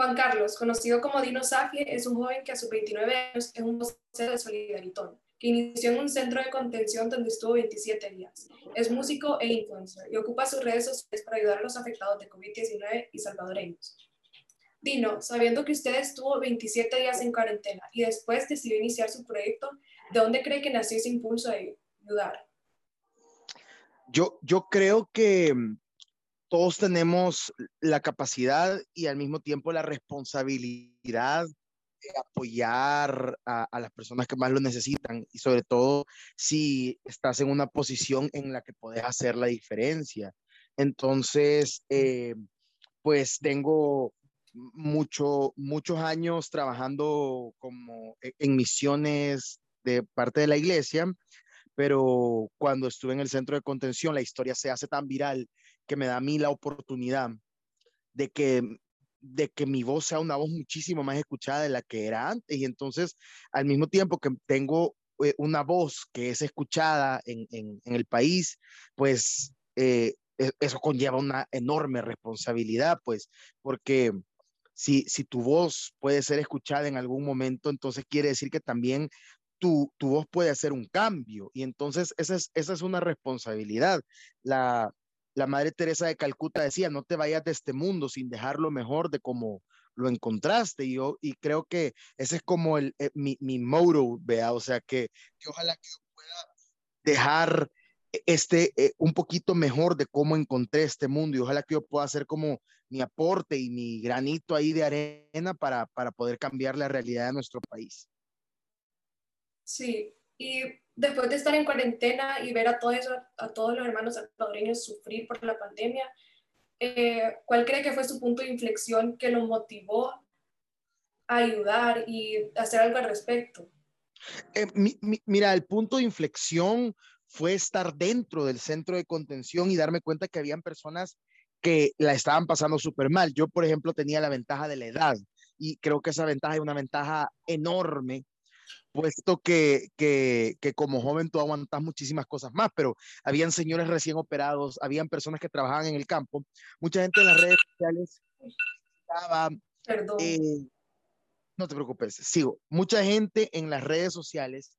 Juan Carlos, conocido como Dino Safie, es un joven que a sus 29 años es un vocero de Solidaritón, que inició en un centro de contención donde estuvo 27 días. Es músico e influencer y ocupa sus redes sociales para ayudar a los afectados de COVID-19 y salvadoreños. Dino, sabiendo que usted estuvo 27 días en cuarentena y después decidió iniciar su proyecto, ¿de dónde cree que nació ese impulso de ayudar? Yo, yo creo que todos tenemos la capacidad y al mismo tiempo la responsabilidad de apoyar a, las personas que más lo necesitan y sobre todo si estás en una posición en la que puedes hacer la diferencia. Entonces, eh, pues tengo mucho, muchos años trabajando como e, en misiones de parte de la iglesia, pero cuando estuve en el centro de contención, la historia se hace tan viral que me da a mí la oportunidad de que de que mi voz sea una voz muchísimo más escuchada de la que era antes. Y entonces, al mismo tiempo que tengo eh, una voz que es escuchada en, en, el país, pues eh, e, eso conlleva una enorme responsabilidad, pues, porque si, si tu voz puede ser escuchada en algún momento, entonces quiere decir que también tu, tu voz puede hacer un cambio. Y entonces esa es, esa es una responsabilidad. La, la Madre Teresa de Calcuta decía, no te vayas de este mundo sin dejar lo mejor de cómo lo encontraste. Y yo y creo que ese es como el, eh, mi, mi motto, vea, o sea, que, ojalá que yo pueda dejar este eh, un poquito mejor de cómo encontré este mundo y ojalá que yo pueda hacer como mi aporte y mi granito ahí de arena para, para poder cambiar la realidad de nuestro país. Sí, y después de estar en cuarentena y ver a, todo eso, a todos los hermanos salvadoreños sufrir por la pandemia, eh, ¿cuál cree que fue su punto de inflexión que lo motivó a ayudar y hacer algo al respecto? Eh, mira, el punto de inflexión fue estar dentro del centro de contención y darme cuenta que habían personas que la estaban pasando súper mal. Yo, por ejemplo, tenía la ventaja de la edad y creo que esa ventaja es una ventaja enorme puesto que, que, que, como joven tú aguantas muchísimas cosas más, pero habían señores recién operados, habían personas que trabajaban en el campo, mucha gente en las redes sociales estaba... Perdón. Eh, no te preocupes, sigo. Mucha gente en las redes sociales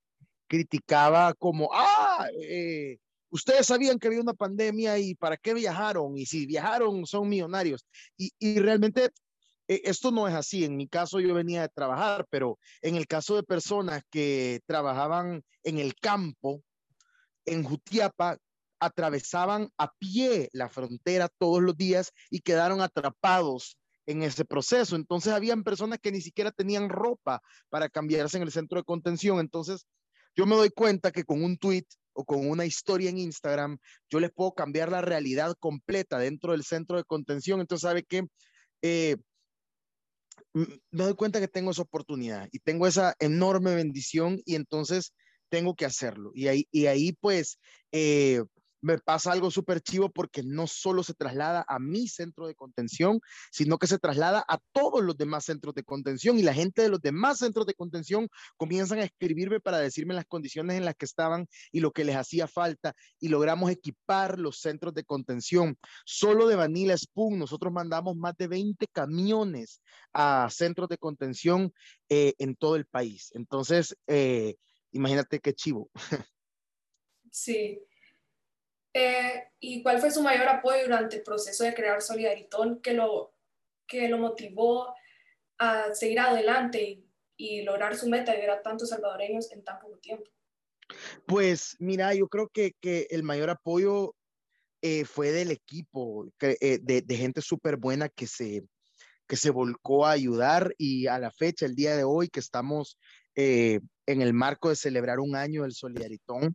criticaba como, ah, eh, ustedes sabían que había una pandemia y para qué viajaron, y si viajaron son millonarios. Y, y realmente esto no es así. En mi caso yo venía de trabajar, pero en el caso de personas que trabajaban en el campo, en Jutiapa, atravesaban a pie la frontera todos los días y quedaron atrapados en ese proceso. Entonces habían personas que ni siquiera tenían ropa para cambiarse en el centro de contención. Entonces yo me doy cuenta que con un tweet o con una historia en Instagram, yo les puedo cambiar la realidad completa dentro del centro de contención. Entonces, ¿sabe qué? Eh, me doy cuenta que tengo esa oportunidad y tengo esa enorme bendición y entonces tengo que hacerlo. Y ahí, y ahí pues, eh, me pasa algo súper chivo porque no solo se traslada a mi centro de contención, sino que se traslada a todos los demás centros de contención y la gente de los demás centros de contención comienzan a escribirme para decirme las condiciones en las que estaban y lo que les hacía falta y logramos equipar los centros de contención. Solo de Vanilla Spoon nosotros mandamos más de 20 camiones a centros de contención eh, en todo el país. Entonces, eh, imagínate qué chivo. Sí, eh, ¿Y cuál fue su mayor apoyo durante el proceso de crear Solidaritón que lo, que lo motivó a seguir adelante y, lograr su meta de ver a tantos salvadoreños en tan poco tiempo? Pues mira, yo creo que, que el mayor apoyo eh, fue del equipo, eh, de, gente súper buena que se, que se volcó a ayudar y a la fecha, el día de hoy, que estamos en el marco de celebrar un año del Solidaritón,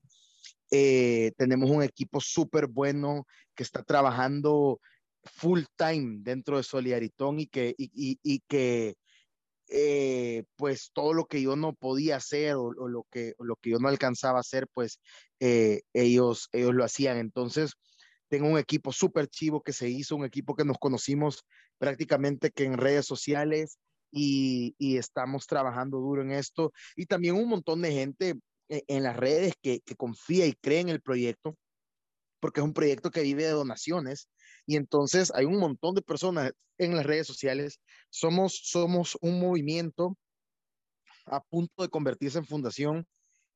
eh, tenemos un equipo súper bueno que está trabajando full time dentro de Solidaritón y que, y, que eh, pues todo lo que yo no podía hacer o, lo, que, lo que yo no alcanzaba a hacer, pues eh, ellos, ellos lo hacían. Entonces, tengo un equipo súper chivo que se hizo, un equipo que nos conocimos prácticamente que en redes sociales y, estamos trabajando duro en esto. Y también un montón de gente en las redes que, confía y cree en el proyecto, porque es un proyecto que vive de donaciones Y entonces hay un montón de personas en las redes sociales. Somos, somos un movimiento a punto de convertirse en fundación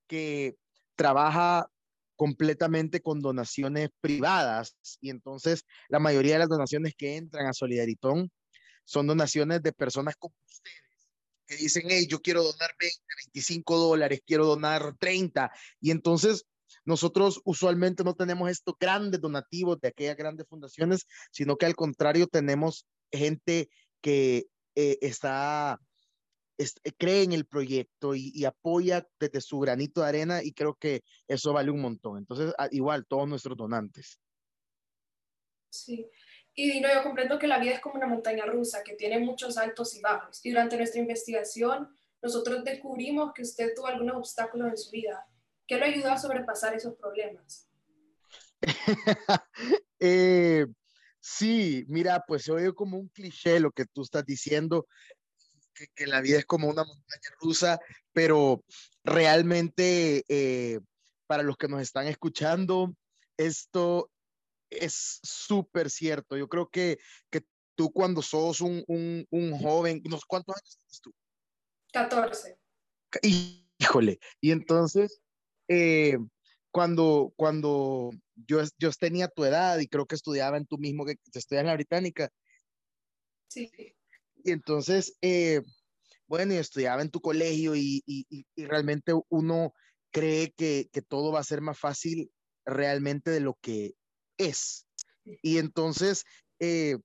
que trabaja completamente con donaciones privadas y entonces la mayoría de las donaciones que entran a Solidaritón son donaciones de personas como ustedes que dicen, hey, yo quiero donar 20, 25 dólares, quiero donar 30 y entonces nosotros usualmente no tenemos estos grandes donativos de aquellas grandes fundaciones, sino que al contrario tenemos gente que eh, está eh, cree en el proyecto y, apoya desde su granito de arena y creo que eso vale un montón. Entonces, igual, todos nuestros donantes. Sí. Y Dino, yo comprendo que la vida es como una montaña rusa que tiene muchos altos y bajos. Y durante nuestra investigación, nosotros descubrimos que usted tuvo algunos obstáculos en su vida. ¿Qué le ayudó a sobrepasar esos problemas? eh, sí, mira, pues se oye como un cliché lo que tú estás diciendo, que, la vida es como una montaña rusa, pero realmente eh, para los que nos están escuchando, esto es súper cierto. Yo creo que, que tú cuando sos un, un, un joven, ¿cuántos años tienes tú? 14. Híjole, y entonces, eh, cuando, cuando yo, yo tenía tu edad y creo que estudiaba en tu mismo, que estudias en la británica. Sí y entonces, eh, bueno, y estudiaba en tu colegio y, y, y realmente uno cree que, que, todo va a ser más fácil realmente de lo que es. Y entonces, eh,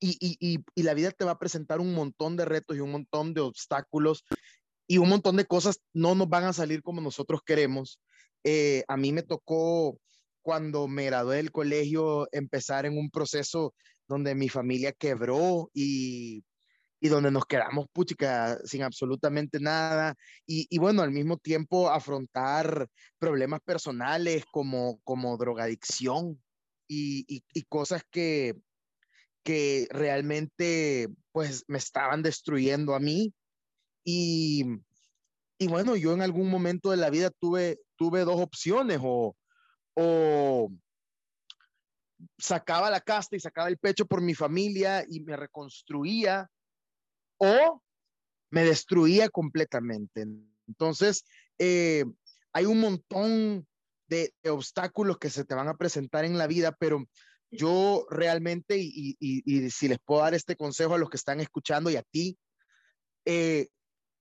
y, y, la vida te va a presentar un montón de retos y un montón de obstáculos y un montón de cosas no nos van a salir como nosotros queremos. Eh, a mí me tocó cuando me gradué del colegio empezar en un proceso donde mi familia quebró y, y donde nos quedamos puchica sin absolutamente nada. Y, y, bueno, al mismo tiempo afrontar problemas personales como, como drogadicción y, y, y cosas que, que realmente pues me estaban destruyendo a mí. Y, y bueno, yo en algún momento de la vida tuve, tuve dos opciones o, o sacaba la casta y sacaba el pecho por mi familia y me reconstruía o me destruía completamente. Entonces, eh, hay un montón de, obstáculos que se te van a presentar en la vida, pero yo realmente, y, si les puedo dar este consejo a los que están escuchando y a ti, eh,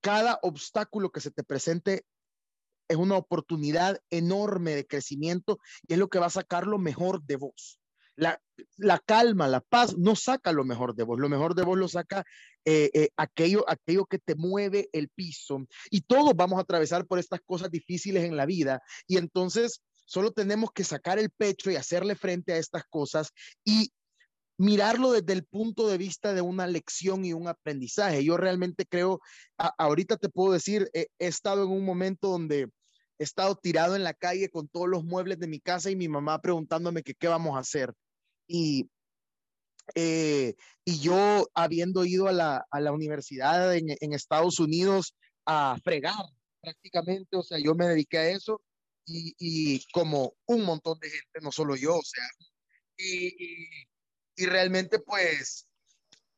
cada obstáculo que se te presente es una oportunidad enorme de crecimiento y es lo que va a sacar lo mejor de vos. La, calma, la paz no saca lo mejor de vos, lo mejor de vos lo saca eh, eh, aquello, que te mueve el piso. Y todos vamos a atravesar por estas cosas difíciles en la vida y entonces solo tenemos que sacar el pecho y hacerle frente a estas cosas y mirarlo desde el punto de vista de una lección y un aprendizaje. Yo realmente creo, ahorita te puedo decir, he estado en un momento donde he estado tirado en la calle con todos los muebles de mi casa y mi mamá preguntándome que qué vamos a hacer. Y, eh, y yo habiendo ido a la, a la universidad en, en, Estados Unidos a fregar prácticamente, o sea, yo me dediqué a eso y, y como un montón de gente, no solo yo, o sea, y, y, realmente pues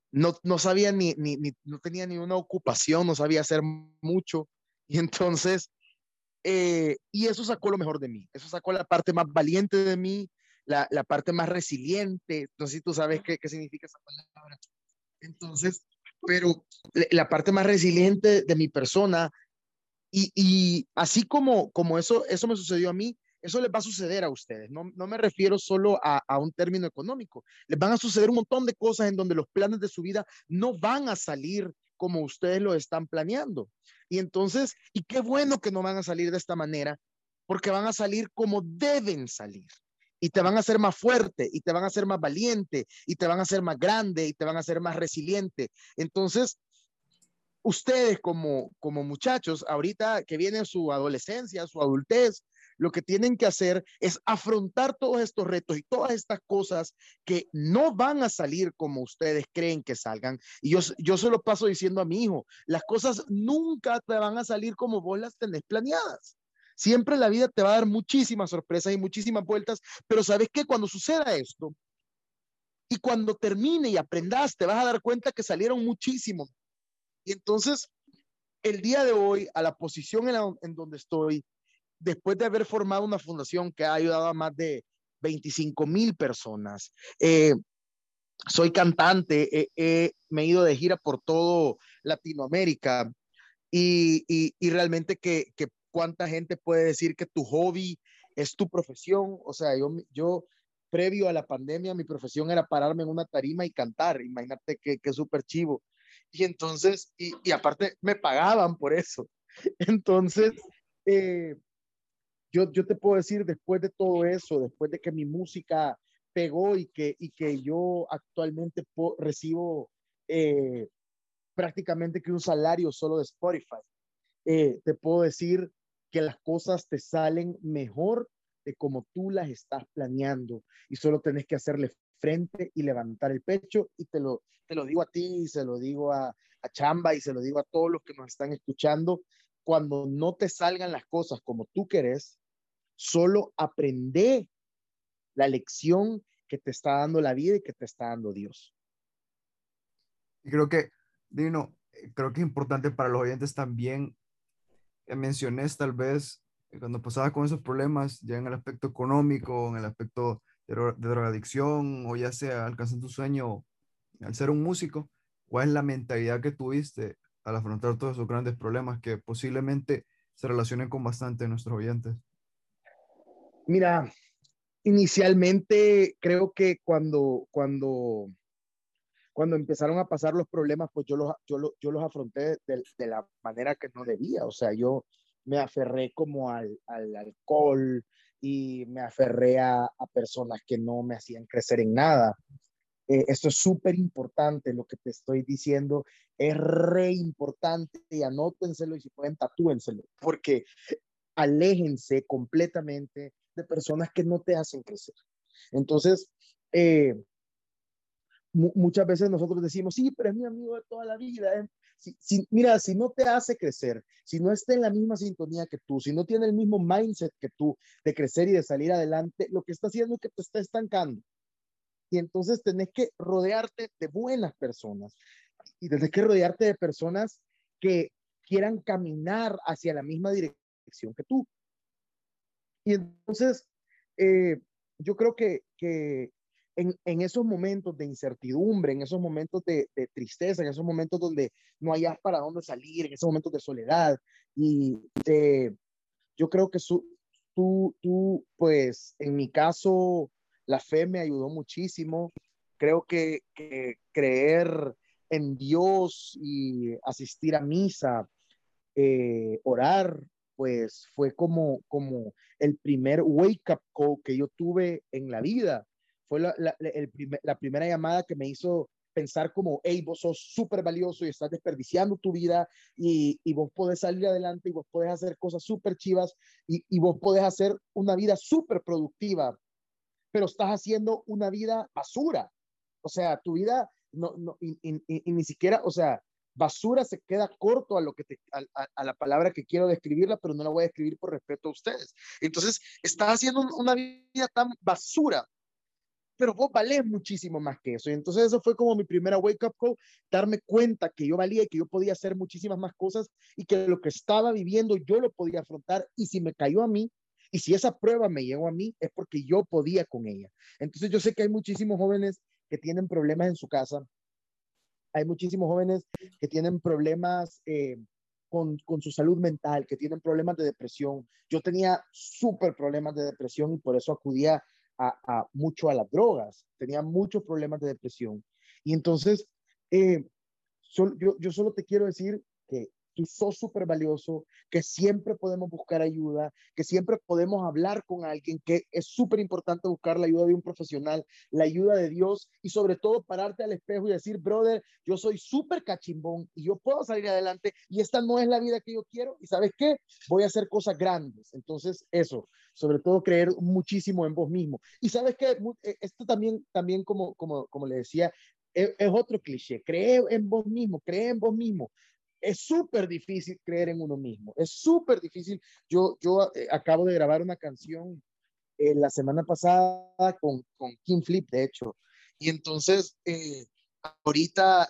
no, no sabía ni, ni, no tenía ni una ocupación, no sabía hacer mucho. Y entonces, eh, y eso sacó lo mejor de mí, eso sacó la parte más valiente de mí, la, la parte más resiliente, no sé si tú sabes qué, qué significa esa palabra. Entonces, pero la parte más resiliente de mi persona, y, y, así como, como eso, eso me sucedió a mí, eso les va a suceder a ustedes. No, no me refiero solo a, a, un término económico. Les van a suceder un montón de cosas en donde los planes de su vida no van a salir como ustedes lo están planeando. Y entonces, y qué bueno que no van a salir de esta manera, porque van a salir como deben salir y te van a hacer más fuerte y te van a hacer más valiente y te van a hacer más grande y te van a hacer más resiliente. Entonces, ustedes como, como muchachos, ahorita que viene su adolescencia, su adultez, lo que tienen que hacer es afrontar todos estos retos y todas estas cosas que no van a salir como ustedes creen que salgan. Y yo, yo se lo paso diciendo a mi hijo, las cosas nunca te van a salir como vos las tenés planeadas. Siempre la vida te va a dar muchísimas sorpresas y muchísimas vueltas, pero ¿sabes qué? Cuando suceda esto, Y cuando termine y aprendas, te vas a dar cuenta que salieron muchísimos. Y entonces, el día de hoy, a la posición en, donde estoy, después de haber formado una fundación que ha ayudado a más de 25 mil personas, eh, soy cantante, me he ido de gira por todo Latinoamérica y, y, realmente que, que, cuánta gente puede decir que tu hobby es tu profesión. O sea, yo, yo previo a la pandemia, mi profesión era pararme en una tarima y cantar. Imagínate que, que súper chivo. Y entonces, y, y, aparte me pagaban por eso. Entonces, eh, yo, yo te puedo decir, después de todo eso, después de que mi música pegó y que, y que yo actualmente recibo eh, prácticamente que un salario solo de Spotify, eh, te puedo decir que las cosas te salen mejor de como tú las estás planeando y solo tenés que hacerle frente y levantar el pecho y te lo, te lo digo a ti y se lo digo a, a Chamba y se lo digo a todos los que nos están escuchando, cuando no te salgan las cosas como tú querés, solo aprende la lección que te está dando la vida y que te está dando Dios. Y creo que, Dino, eh, creo que es importante para los oyentes también, menciones tal vez eh, cuando pasabas con esos problemas, ya en el aspecto económico, en el aspecto de, drogadicción, o ya sea alcanzando tu sueño al ser un músico, ¿cuál es la mentalidad que tuviste al afrontar todos esos grandes problemas que posiblemente se relacionen con bastante de nuestros oyentes? Mira, inicialmente creo que cuando, cuando, cuando empezaron a pasar los problemas, pues yo los, yo, yo los afronté de, de, la manera que no debía. O sea, yo me aferré como al, al alcohol y me aferré a, a, personas que no me hacían crecer en nada. Eh, esto es súper importante, lo que te estoy diciendo es re importante y anótenselo y si pueden tatúenselo, porque aléjense completamente de personas que no te hacen crecer. Entonces, eh, muchas veces nosotros decimos, sí, pero es mi amigo de toda la vida. ¿eh? Si, mira, si no te hace crecer, si no está en la misma sintonía que tú, si no tiene el mismo mindset que tú de crecer y de salir adelante, lo que está haciendo es que te está estancando. Y entonces tenés que rodearte de buenas personas y tenés que rodearte de personas que quieran caminar hacia la misma dirección que tú. Y entonces, eh, yo creo que en, en, esos momentos de incertidumbre, en esos momentos de, de, tristeza, en esos momentos donde no hayas para dónde salir, en esos momentos de soledad, y yo creo que su, tú, tú, pues, en mi caso, la fe me ayudó muchísimo. Creo que, que creer en Dios y asistir a misa, eh, orar, pues fue como, como el primer wake up call que yo tuve en la vida. Fue la, la, el la primera llamada que me hizo pensar como, hey, vos sos súper valioso y estás desperdiciando tu vida y, y, vos podés salir adelante y vos podés hacer cosas súper chivas y, y, vos podés hacer una vida súper productiva, pero estás haciendo una vida basura. O sea, tu vida no, no y, y ni siquiera, o sea, basura se queda corto a lo que te, a, la palabra que quiero describirla, pero no la voy a describir por respeto a ustedes. Entonces, estás haciendo una vida tan basura, pero vos valés muchísimo más que eso. Y entonces eso fue como mi primera wake up call, darme cuenta que yo valía y que yo podía hacer muchísimas más cosas y que lo que estaba viviendo yo lo podía afrontar y si me cayó a mí, y si esa prueba me llegó a mí, es porque yo podía con ella. Entonces yo sé que hay muchísimos jóvenes que tienen problemas en su casa, hay muchísimos jóvenes que tienen problemas eh, con, con, su salud mental, que tienen problemas de depresión. Yo tenía súper problemas de depresión y por eso acudía a, mucho a las drogas. Tenía muchos problemas de depresión. Y entonces, eh, yo, yo solo te quiero decir que tú sos súper valioso, que siempre podemos buscar ayuda, que siempre podemos hablar con alguien, que es súper importante buscar la ayuda de un profesional, la ayuda de Dios y sobre todo pararte al espejo y decir, brother, yo soy súper cachimbón y yo puedo salir adelante y esta no es la vida que yo quiero y sabes qué, voy a hacer cosas grandes. Entonces, eso, sobre todo creer muchísimo en vos mismo. Y sabes qué, eh, esto también, también como, como, como le decía, es, es otro cliché, cree en vos mismo, cree en vos mismo es súper difícil creer en uno mismo, es súper difícil. Yo, yo eh, acabo de grabar una canción eh, la semana pasada con, con Kim Flip, de hecho, Y entonces, eh, ahorita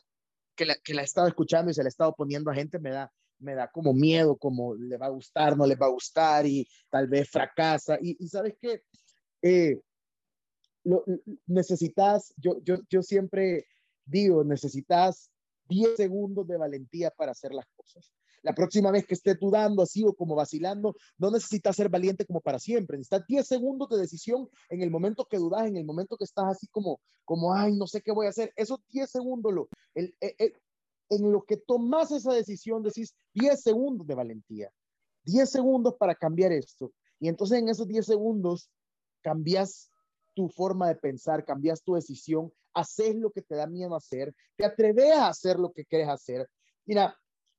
que la, que la he estado escuchando y se la he estado poniendo a gente, me da, me da como miedo, como le va a gustar, no le va a gustar y tal vez fracasa. Y, y sabes qué, eh, lo, necesitas, yo, yo, yo siempre digo, necesitas 10 segundos de valentía para hacer las cosas. La próxima vez que esté dudando así o como vacilando, no necesitas ser valiente como para siempre. Necesitas 10 segundos de decisión en el momento que dudas, en el momento que estás así como, como ay, no sé qué voy a hacer. Esos 10 segundos, el, el, en lo que tomas esa decisión, decís 10 segundos de valentía. 10 segundos para cambiar esto. Y entonces en esos 10 segundos cambias tu forma de pensar, cambias tu decisión, haces lo que te da miedo hacer, te atreves a hacer lo que quieres hacer. Mira,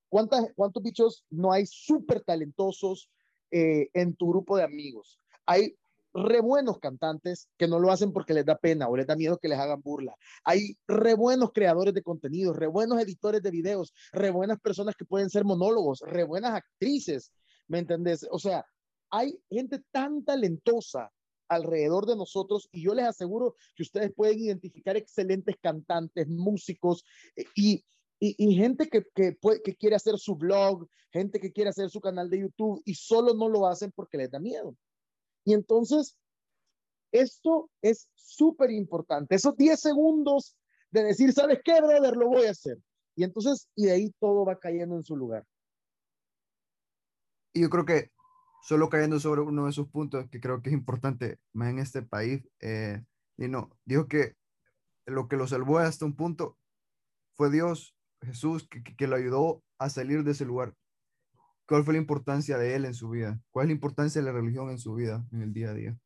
¿cuántas, ¿cuántos bichos no hay súper talentosos eh, en tu grupo de amigos? Hay re buenos cantantes que no lo hacen porque les da pena o les da miedo que les hagan burla. Hay re buenos creadores de contenido, re buenos editores de videos, re buenas personas que pueden ser monólogos, re buenas actrices, ¿me entendés? O sea, hay gente tan talentosa alrededor de nosotros y yo les aseguro que ustedes pueden identificar excelentes cantantes, músicos eh, y, y, gente que, que, que quiere hacer su blog, gente que quiere hacer su canal de YouTube y solo no lo hacen porque les da miedo. Y entonces, esto es súper importante. Esos 10 segundos de decir, ¿sabes qué, brother? Lo voy a hacer. Y entonces, y de ahí todo va cayendo en su lugar. Y yo creo que solo cayendo sobre uno de esos puntos que creo que es importante más en este país, eh, y no, dijo que lo que lo salvó hasta un punto fue Dios, Jesús, que, que, lo ayudó a salir de ese lugar. ¿Cuál fue la importancia de él en su vida? ¿Cuál es la importancia de la religión en su vida, en el día a día?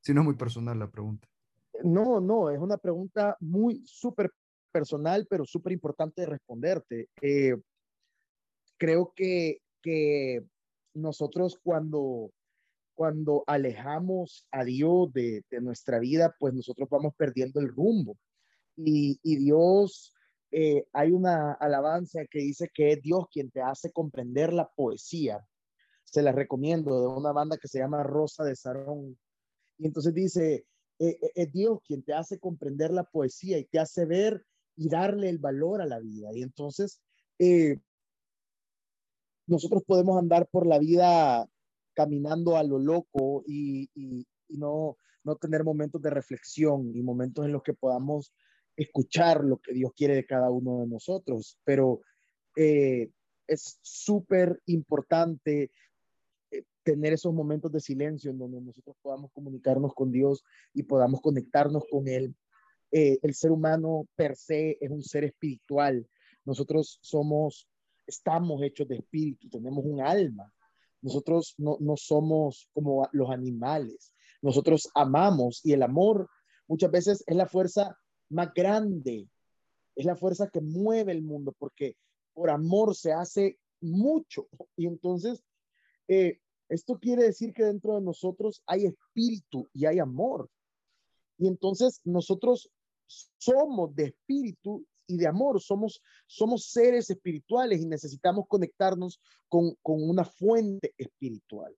Si no es muy personal la pregunta. No, no, es una pregunta muy súper personal, pero súper importante de responderte. Eh, creo que, que nosotros cuando, cuando alejamos a Dios de, de nuestra vida, pues nosotros vamos perdiendo el rumbo. Y, y Dios, eh, hay una alabanza que dice que es Dios quien te hace comprender la poesía. Se la recomiendo de una banda que se llama Rosa de Sarón. Y entonces dice, eh, eh, es Dios quien te hace comprender la poesía y te hace ver y darle el valor a la vida. Y entonces, eh, nosotros podemos andar por la vida caminando a lo loco y, y, no, no tener momentos de reflexión y momentos en los que podamos escuchar lo que Dios quiere de cada uno de nosotros. Pero eh, es súper importante eh, tener esos momentos de silencio en donde nosotros podamos comunicarnos con Dios y podamos conectarnos con Él. Eh, el ser humano per se es un ser espiritual. Nosotros somos estamos hechos de espíritu, tenemos un alma. Nosotros no, no somos como los animales. Nosotros amamos y el amor muchas veces es la fuerza más grande, es la fuerza que mueve el mundo, porque por amor se hace mucho. Y entonces, eh, esto quiere decir que dentro de nosotros hay espíritu y hay amor. Y entonces nosotros somos de espíritu y de amor, somos, somos seres espirituales y necesitamos conectarnos con, con una fuente espiritual.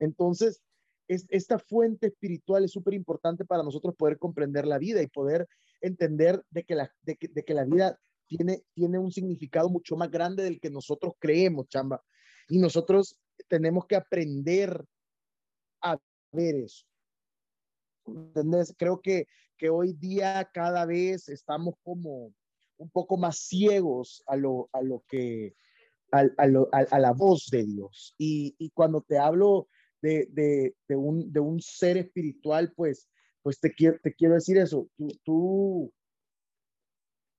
Entonces, es, esta fuente espiritual es súper importante para nosotros poder comprender la vida y poder entender de que la, de que, de que la vida tiene, tiene un significado mucho más grande del que nosotros creemos, chamba. Y nosotros tenemos que aprender a ver eso. ¿Entendés? Creo que, que hoy día cada vez estamos como un poco más ciegos a lo, a lo que, a, a, lo, a, la voz de Dios. Y, y cuando te hablo de, de, de, un, de un ser espiritual, pues, pues te, quiero, te quiero decir eso. Tú, tú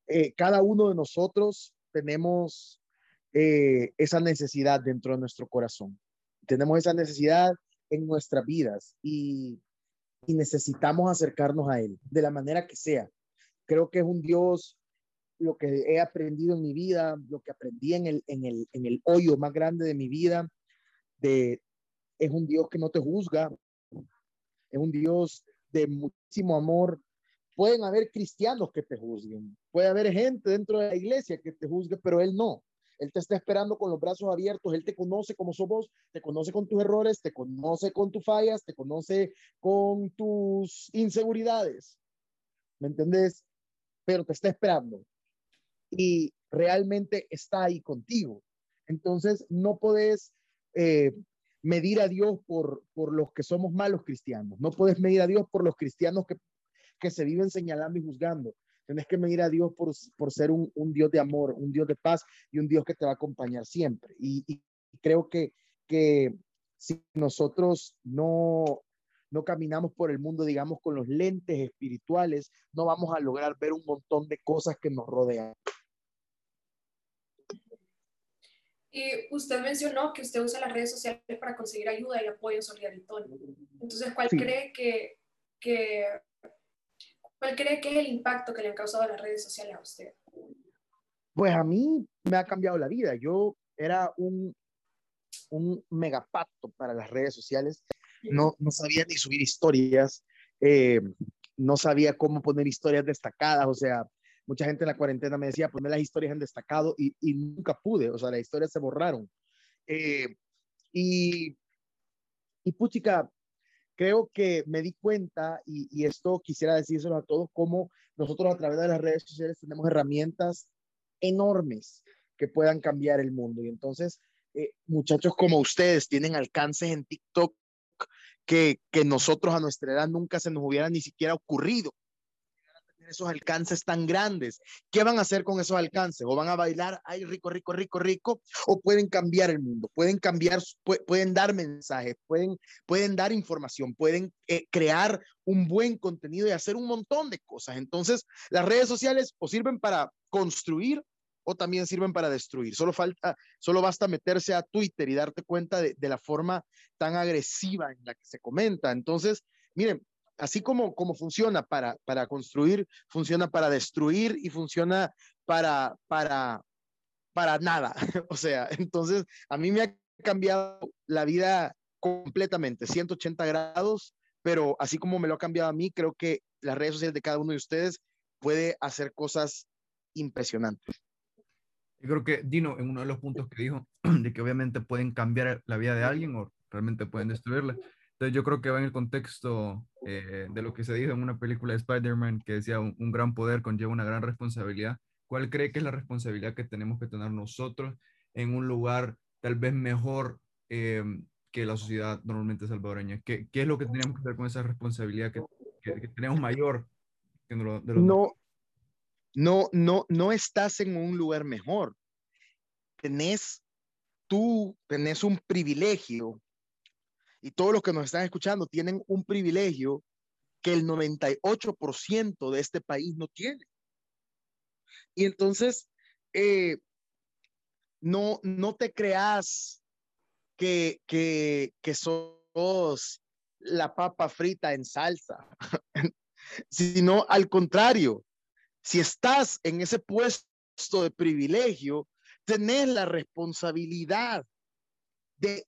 eh, cada uno de nosotros tenemos eh, esa necesidad dentro de nuestro corazón. Tenemos esa necesidad en nuestras vidas y, y necesitamos acercarnos a Él de la manera que sea. Creo que es un Dios lo que he aprendido en mi vida, lo que aprendí en el, en el, en el hoyo más grande de mi vida, de, es un Dios que no te juzga, es un Dios de muchísimo amor. Pueden haber cristianos que te juzguen, puede haber gente dentro de la iglesia que te juzgue, pero Él no. Él te está esperando con los brazos abiertos, Él te conoce como sos vos, te conoce con tus errores, te conoce con tus fallas, te conoce con tus inseguridades ¿me entendés? Pero te está esperando y realmente está ahí contigo. Entonces, no podés eh, medir a Dios por, por los que somos malos cristianos, no puedes medir a Dios por los cristianos que, que se viven señalando y juzgando. Tienes que medir a Dios por, por ser un, un, Dios de amor, un Dios de paz y un Dios que te va a acompañar siempre. Y, y creo que, que si nosotros no, no caminamos por el mundo, digamos, con los lentes espirituales, no vamos a lograr ver un montón de cosas que nos rodean. Y usted mencionó que usted usa las redes sociales para conseguir ayuda y apoyo solidaritón. Entonces, ¿cuál sí. cree que, que, cuál cree que es el impacto que le han causado las redes sociales a usted? Pues a mí me ha cambiado la vida. Yo era un, un megapacto para las redes sociales. No, no sabía ni subir historias, eh, no sabía cómo poner historias destacadas, o sea, mucha gente en la cuarentena me decía poner las historias en destacado y, y nunca pude, o sea, las historias se borraron. Eh, y, y puchica, creo que me di cuenta, y, y, esto quisiera decírselo a todos, cómo nosotros a través de las redes sociales tenemos herramientas enormes que puedan cambiar el mundo. Y entonces, eh, muchachos como ustedes tienen alcances en TikTok que, que nosotros a nuestra edad nunca se nos hubiera ni siquiera ocurrido esos alcances tan grandes. ¿Qué van a hacer con esos alcances? ¿O van a bailar, ay, rico, rico, rico, rico? ¿O pueden cambiar el mundo? Pueden cambiar, pueden dar mensajes, pueden, pueden dar información, pueden eh, crear un buen contenido y hacer un montón de cosas. Entonces, las redes sociales o sirven para construir o también sirven para destruir. Solo falta, solo basta meterse a Twitter y darte cuenta de, de la forma tan agresiva en la que se comenta. Entonces, miren, así como, como funciona para, para construir, funciona para destruir y funciona para, para, para nada. o sea, entonces a mí me ha cambiado la vida completamente, 180 grados, pero así como me lo ha cambiado a mí, creo que las redes sociales de cada uno de ustedes puede hacer cosas impresionantes. Yo creo que Dino, en uno de los puntos que dijo, de que obviamente pueden cambiar la vida de alguien o realmente pueden destruirla, entonces yo creo que va en el contexto eh, de lo que se dijo en una película de Spider-Man que decía un, un, gran poder conlleva una gran responsabilidad. ¿Cuál cree que es la responsabilidad que tenemos que tener nosotros en un lugar tal vez mejor eh, que la sociedad normalmente salvadoreña? ¿Qué, ¿Qué, es lo que tenemos que hacer con esa responsabilidad que, que, que tenemos mayor? Que de no, no, no, no estás en un lugar mejor. Tenés, tú tenés un privilegio y todos los que nos están escuchando tienen un privilegio que el 98% de este país no tiene. Y entonces, eh, no, no te creas que, que, que sos la papa frita en salsa, sino al contrario, si estás en ese puesto de privilegio, tenés la responsabilidad de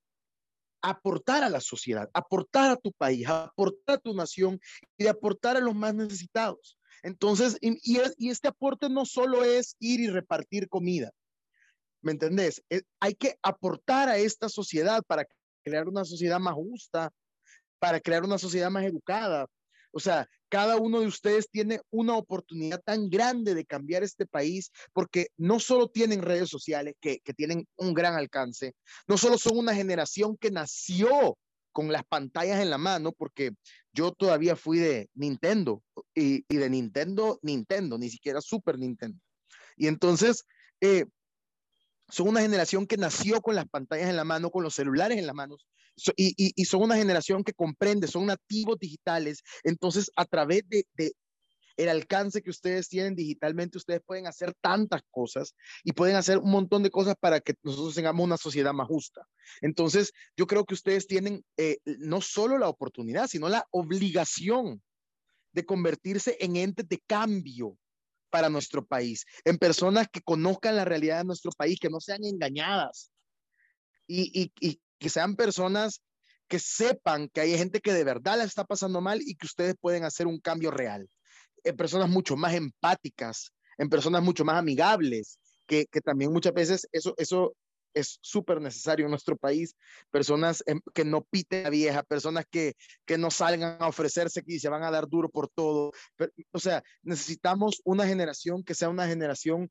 aportar a la sociedad, aportar a tu país, aportar a tu nación y de aportar a los más necesitados. Entonces, y, este aporte no solo es ir y repartir comida, ¿me entendés? Es, hay que aportar a esta sociedad para crear una sociedad más justa, para crear una sociedad más educada, o sea, cada uno de ustedes tiene una oportunidad tan grande de cambiar este país porque no solo tienen redes sociales que, tienen un gran alcance, no solo son una generación que nació con las pantallas en la mano, porque yo todavía fui de Nintendo y, y de Nintendo, Nintendo, ni siquiera Super Nintendo. Y entonces, eh, son una generación que nació con las pantallas en la mano, con los celulares en las manos, y, y, y, son una generación que comprende, son nativos digitales. Entonces, a través de, de, el alcance que ustedes tienen digitalmente, ustedes pueden hacer tantas cosas y pueden hacer un montón de cosas para que nosotros tengamos una sociedad más justa. Entonces, yo creo que ustedes tienen eh, no solo la oportunidad, sino la obligación de convertirse en entes de cambio para nuestro país, en personas que conozcan la realidad de nuestro país, que no sean engañadas y, y, y que sean personas que sepan que hay gente que de verdad la está pasando mal y que ustedes pueden hacer un cambio real. En personas mucho más empáticas, en personas mucho más amigables, que, que también muchas veces eso, eso es súper necesario en nuestro país, personas em, que no piten a vieja, personas que, que no salgan a ofrecerse y se van a dar duro por todo. o sea, necesitamos una generación que sea una generación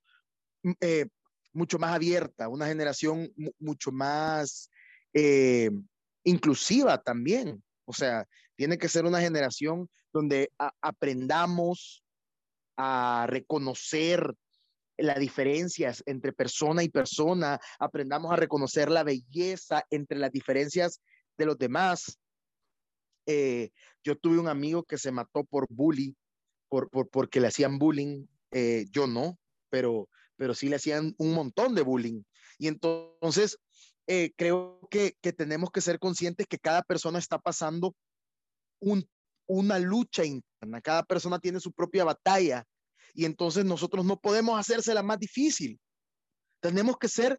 mm, eh, mucho más abierta, una generación mucho más eh, inclusiva también. O sea, tiene que ser una generación donde aprendamos a reconocer las diferencias entre persona y persona, aprendamos a reconocer la belleza entre las diferencias de los demás. Eh, yo tuve un amigo que se mató por bullying, por, porque le hacían bullying, eh, yo no, pero, pero sí le hacían un montón de bullying. Y entonces eh, creo que, que, tenemos que ser conscientes que cada persona está pasando un, una lucha interna, cada persona tiene su propia batalla y entonces nosotros no podemos hacérsela más difícil. Tenemos que ser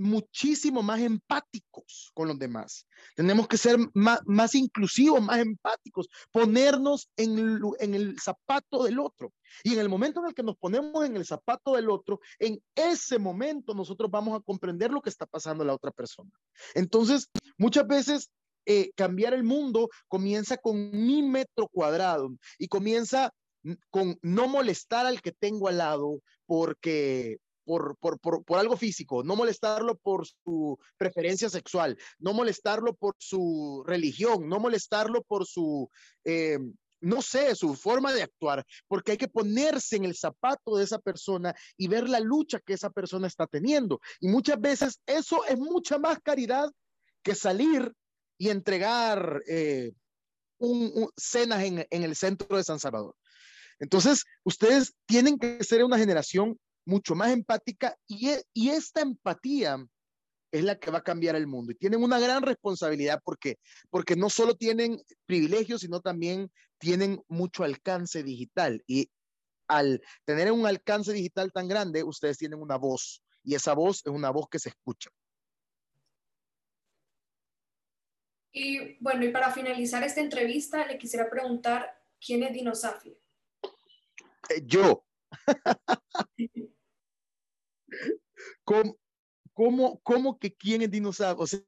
muchísimo más empáticos con los demás. Tenemos que ser más, más inclusivos, más empáticos, ponernos en el, en el zapato del otro. Y en el momento en el que nos ponemos en el zapato del otro, en ese momento nosotros vamos a comprender lo que está pasando la otra persona. Entonces, muchas veces eh, cambiar el mundo comienza con mi metro cuadrado y comienza con no molestar al que tengo al lado porque por, por, por, por, algo físico, no molestarlo por su preferencia sexual, no molestarlo por su religión, no molestarlo por su, eh, no sé, su forma de actuar, porque hay que ponerse en el zapato de esa persona y ver la lucha que esa persona está teniendo. Y muchas veces eso es mucha más caridad que salir y entregar eh, cenas en, en el centro de San Salvador. Entonces, ustedes tienen que ser una generación mucho más empática y, e, y esta empatía es la que va a cambiar el mundo. Y tienen una gran responsabilidad porque, porque no solo tienen privilegios, sino también tienen mucho alcance digital. Y al tener un alcance digital tan grande, ustedes tienen una voz. Y esa voz es una voz que se escucha. Y bueno, y para finalizar esta entrevista, le quisiera preguntar, ¿quién es Dinosafio? Eh, yo. ¿Cómo, cómo, cómo, que quién es dinosaurio? O sea,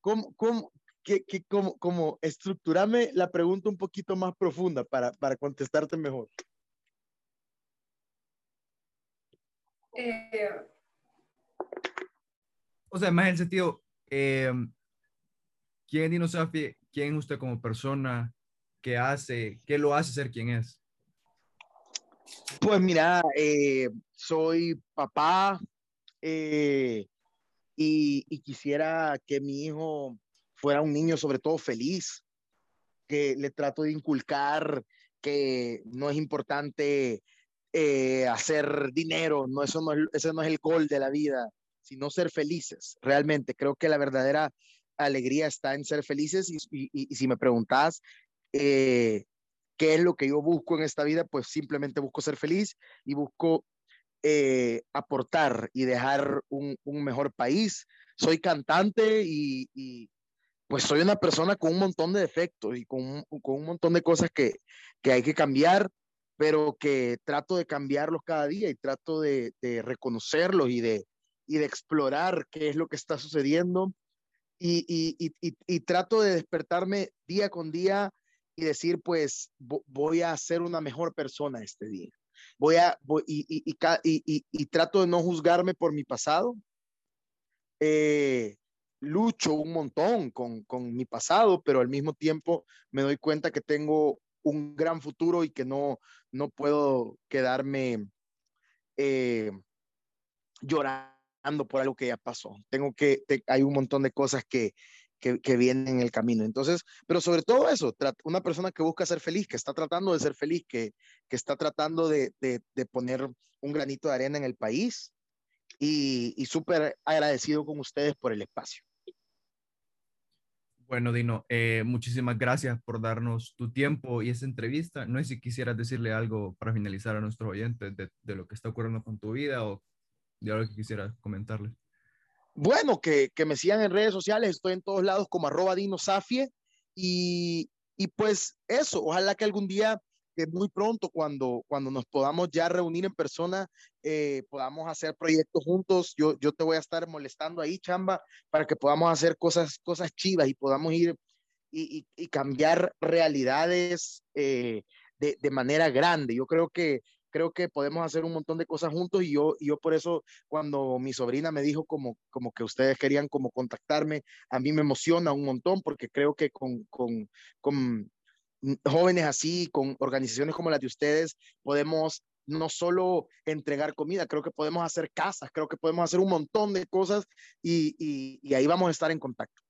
¿cómo, cómo, que, que, cómo, cómo estructurame la pregunta un poquito más profunda para, para contestarte mejor? Eh... O sea, más en el sentido, eh, ¿quién es dinosaurio? ¿Quién es usted como persona? ¿Qué hace? ¿Qué lo hace ser quien es? Pues mira, eh, soy papá eh, y, quisiera que mi hijo fuera un niño sobre todo feliz, que le trato de inculcar que no es importante eh, hacer dinero, no, eso no es, ese no es el gol de la vida, sino ser felices. Realmente creo que la verdadera alegría está en ser felices y, si me preguntas, qué es lo que yo busco en esta vida, pues simplemente busco ser feliz y busco eh, aportar y dejar un, mejor país. Soy cantante y, pues soy una persona con un montón de defectos y con, un montón de cosas que, hay que cambiar, pero que trato de cambiarlos cada día y trato de, reconocerlos y de, y de explorar qué es lo que está sucediendo. y trato de despertarme día con día y decir, pues voy a ser una mejor persona este día. Voy a, y, y, y, trato de no juzgarme por mi pasado. Eh, lucho un montón con, con mi pasado, pero al mismo tiempo me doy cuenta que tengo un gran futuro y que no, no puedo quedarme eh, llorando por algo que ya pasó. Tengo que, hay un montón de cosas que, que, que vienen en el camino. Entonces, pero sobre todo eso, una persona que busca ser feliz, que está tratando de ser feliz, que, que está tratando de, de, de, poner un granito de arena en el país y, y súper agradecido con ustedes por el espacio. Bueno, Dino, eh, muchísimas gracias por darnos tu tiempo y esta entrevista. No sé si quisieras decirle algo para finalizar a nuestros oyentes de, de lo que está ocurriendo con tu vida o de algo que quisieras comentarles bueno, que, me sigan en redes sociales, estoy en todos lados como arroba dinosafie y, y pues eso, ojalá que algún día que muy pronto cuando, cuando nos podamos ya reunir en persona, eh, podamos hacer proyectos juntos. Yo, yo te voy a estar molestando ahí, chamba, para que podamos hacer cosas, cosas chivas y podamos ir y, y, cambiar realidades eh, de, de, manera grande. Yo creo que creo que podemos hacer un montón de cosas juntos y yo, yo por eso cuando mi sobrina me dijo como, como que ustedes querían como contactarme, a mí me emociona un montón porque creo que con, con, con jóvenes así, con organizaciones como las de ustedes, podemos no solo entregar comida, creo que podemos hacer casas, creo que podemos hacer un montón de cosas y, y, y ahí vamos a estar en contacto.